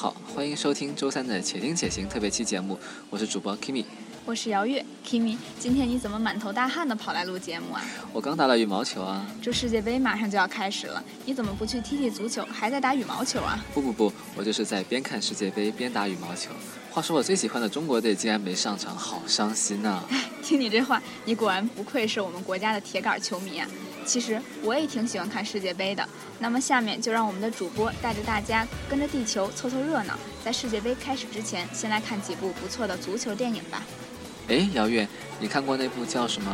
好，欢迎收听周三的《且听且行》特别期节目，我是主播 Kimi。我是姚月，Kimi，今天你怎么满头大汗的跑来录节目啊？我刚打了羽毛球啊！这世界杯马上就要开始了，你怎么不去踢踢足球，还在打羽毛球啊？不不不，我就是在边看世界杯边打羽毛球。话说我最喜欢的中国队竟然没上场，好伤心呐、听你这话，你果然不愧是我们国家的铁杆球迷啊！其实我也挺喜欢看世界杯的。那么下面就让我们的主播带着大家跟着地球凑凑热闹，在世界杯开始之前，先来看几部不错的足球电影吧。哎，姚月，你看过那部叫什么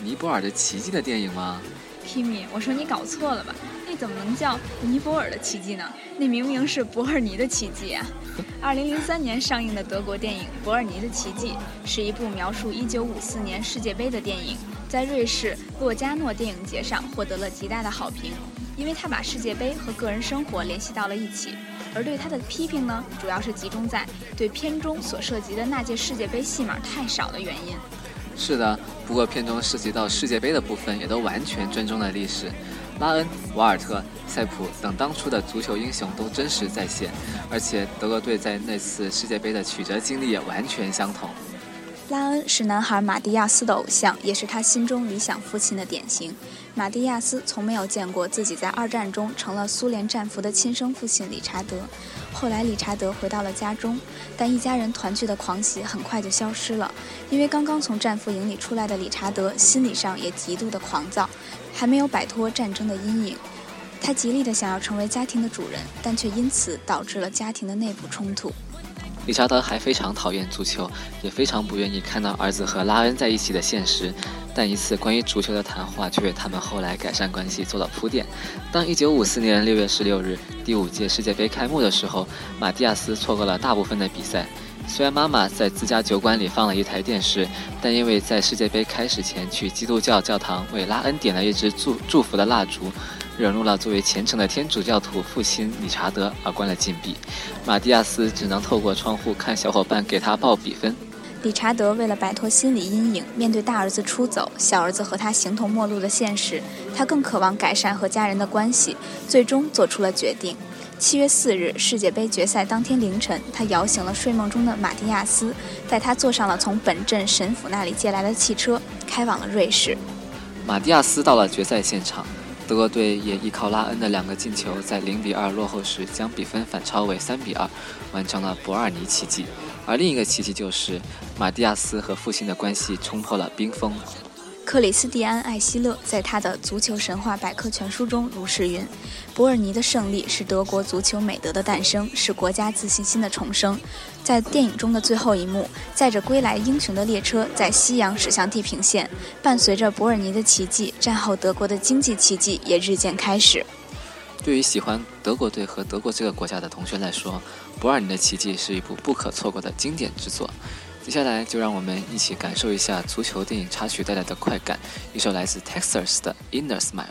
《尼泊尔的奇迹》的电影吗？Kimi，我说你搞错了吧？怎么能叫尼泊尔的奇迹呢？那明明是伯尔尼的奇迹啊！二零零三年上映的德国电影《伯尔尼的奇迹》是一部描述一九五四年世界杯的电影，在瑞士洛加诺电影节上获得了极大的好评，因为它把世界杯和个人生活联系到了一起。而对它的批评呢，主要是集中在对片中所涉及的那届世界杯戏码太少的原因。是的，不过片中涉及到世界杯的部分也都完全尊重了历史，拉恩、瓦尔特、塞普等当初的足球英雄都真实再现，而且德国队在那次世界杯的曲折经历也完全相同。拉恩是男孩马蒂亚斯的偶像，也是他心中理想父亲的典型。马蒂亚斯从没有见过自己在二战中成了苏联战俘的亲生父亲理查德。后来，理查德回到了家中，但一家人团聚的狂喜很快就消失了，因为刚刚从战俘营里出来的理查德心理上也极度的狂躁，还没有摆脱战争的阴影。他极力的想要成为家庭的主人，但却因此导致了家庭的内部冲突。理查德还非常讨厌足球，也非常不愿意看到儿子和拉恩在一起的现实。但一次关于足球的谈话却为他们后来改善关系做了铺垫。当1954年6月16日第五届世界杯开幕的时候，马蒂亚斯错过了大部分的比赛。虽然妈妈在自家酒馆里放了一台电视，但因为在世界杯开始前去基督教教堂为拉恩点了一支祝祝福的蜡烛，惹怒了作为虔诚的天主教徒父亲理查德，而关了禁闭。马蒂亚斯只能透过窗户看小伙伴给他报比分。理查德为了摆脱心理阴影，面对大儿子出走、小儿子和他形同陌路的现实，他更渴望改善和家人的关系，最终做出了决定。七月四日，世界杯决赛当天凌晨，他摇醒了睡梦中的马蒂亚斯，带他坐上了从本镇神府那里借来的汽车，开往了瑞士。马蒂亚斯到了决赛现场，德国队也依靠拉恩的两个进球，在零比二落后时将比分反超为三比二，完成了伯尔尼奇迹。而另一个奇迹就是，马蒂亚斯和父亲的关系冲破了冰封。克里斯蒂安·艾希勒在他的《足球神话百科全书》中如是云：“伯尔尼的胜利是德国足球美德的诞生，是国家自信心的重生。”在电影中的最后一幕，载着归来英雄的列车在夕阳驶向地平线，伴随着伯尔尼的奇迹，战后德国的经济奇迹也日渐开始。对于喜欢德国队和德国这个国家的同学来说，《伯尔尼的奇迹》是一部不可错过的经典之作。接下来就让我们一起感受一下足球电影插曲带来的快感，一首来自 Texas 的《Inner Smile》。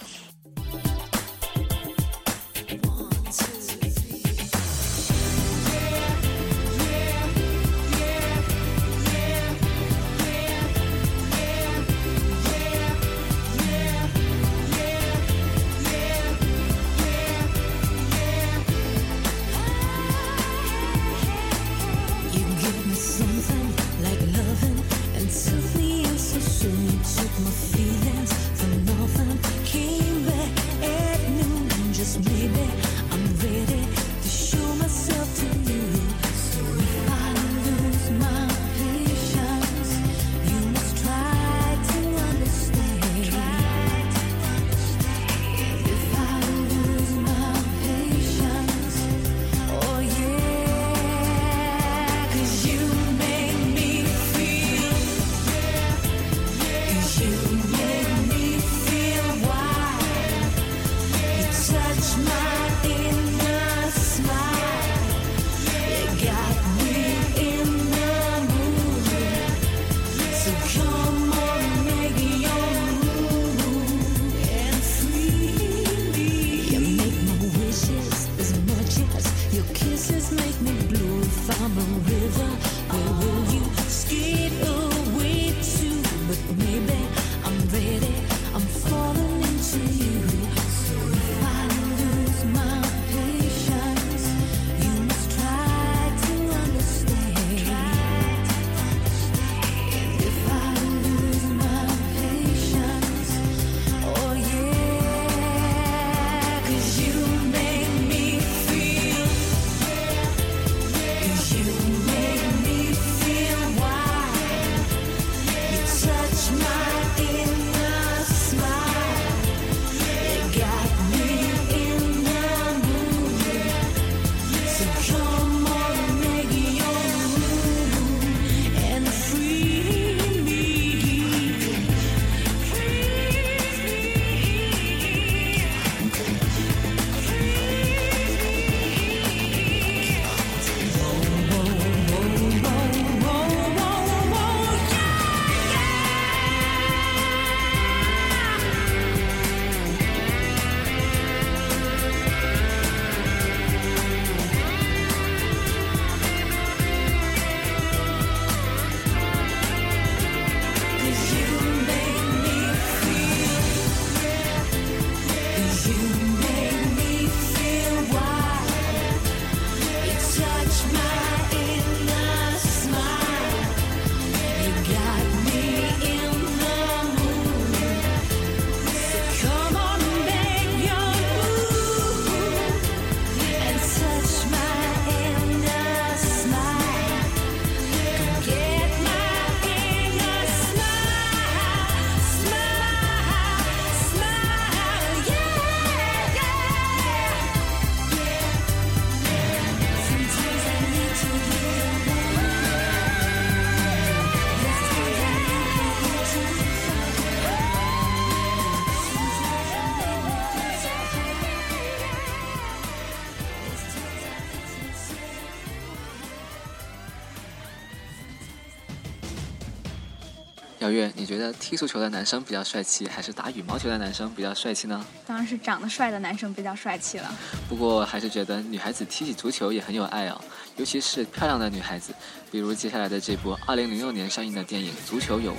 姚月，你觉得踢足球的男生比较帅气，还是打羽毛球的男生比较帅气呢？当然是长得帅的男生比较帅气了。不过还是觉得女孩子踢起足球也很有爱哦，尤其是漂亮的女孩子，比如接下来的这部2006年上映的电影《足球有误》，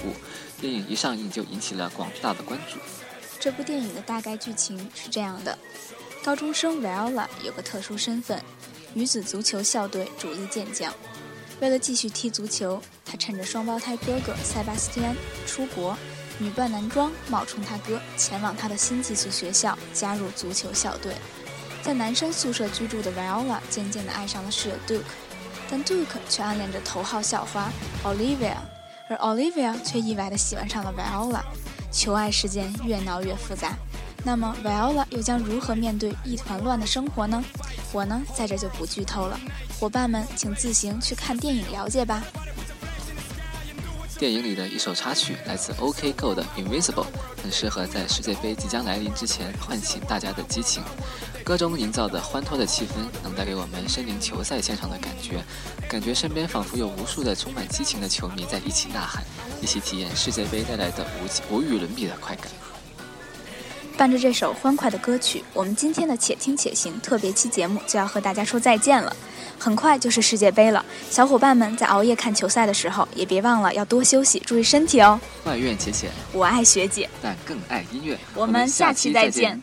电影一上映就引起了广大的关注。这部电影的大概剧情是这样的：高中生 Viola 有个特殊身份，女子足球校队主力健将。为了继续踢足球，他趁着双胞胎哥哥塞巴斯蒂安出国，女扮男装，冒充他哥，前往他的新寄宿学校加入足球校队。在男生宿舍居住的 Viola 渐渐地爱上了室友 Duke，但 Duke 却暗恋着头号校花 Olivia，而 Olivia 却意外地喜欢上了 Viola。求爱事件越闹越复杂，那么 Viola 又将如何面对一团乱的生活呢？我呢，在这就不剧透了，伙伴们请自行去看电影了解吧。电影里的一首插曲来自 OK Go 的 Invisible，很适合在世界杯即将来临之前唤醒大家的激情。歌中营造的欢脱的气氛，能带给我们身临球赛现场的感觉，感觉身边仿佛有无数的充满激情的球迷在一起呐喊，一起体验世界杯带来的无无与伦比的快感。伴着这首欢快的歌曲，我们今天的《且听且行》特别期节目就要和大家说再见了。很快就是世界杯了，小伙伴们在熬夜看球赛的时候，也别忘了要多休息，注意身体哦。外院浅浅，我爱学姐，但更爱音乐。我们下期再见。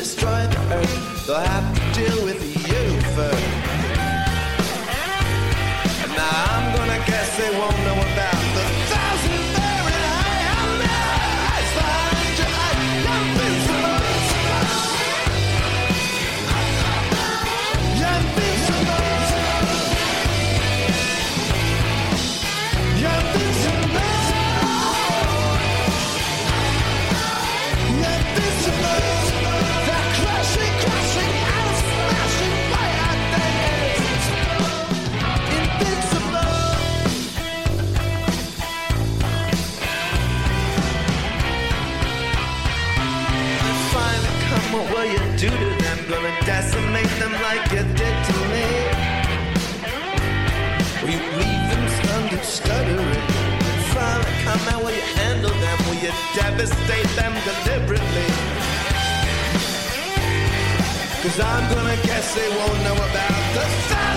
Destroy the earth, they'll have to deal with devastate them deliberately? Cause I'm gonna guess they won't know about the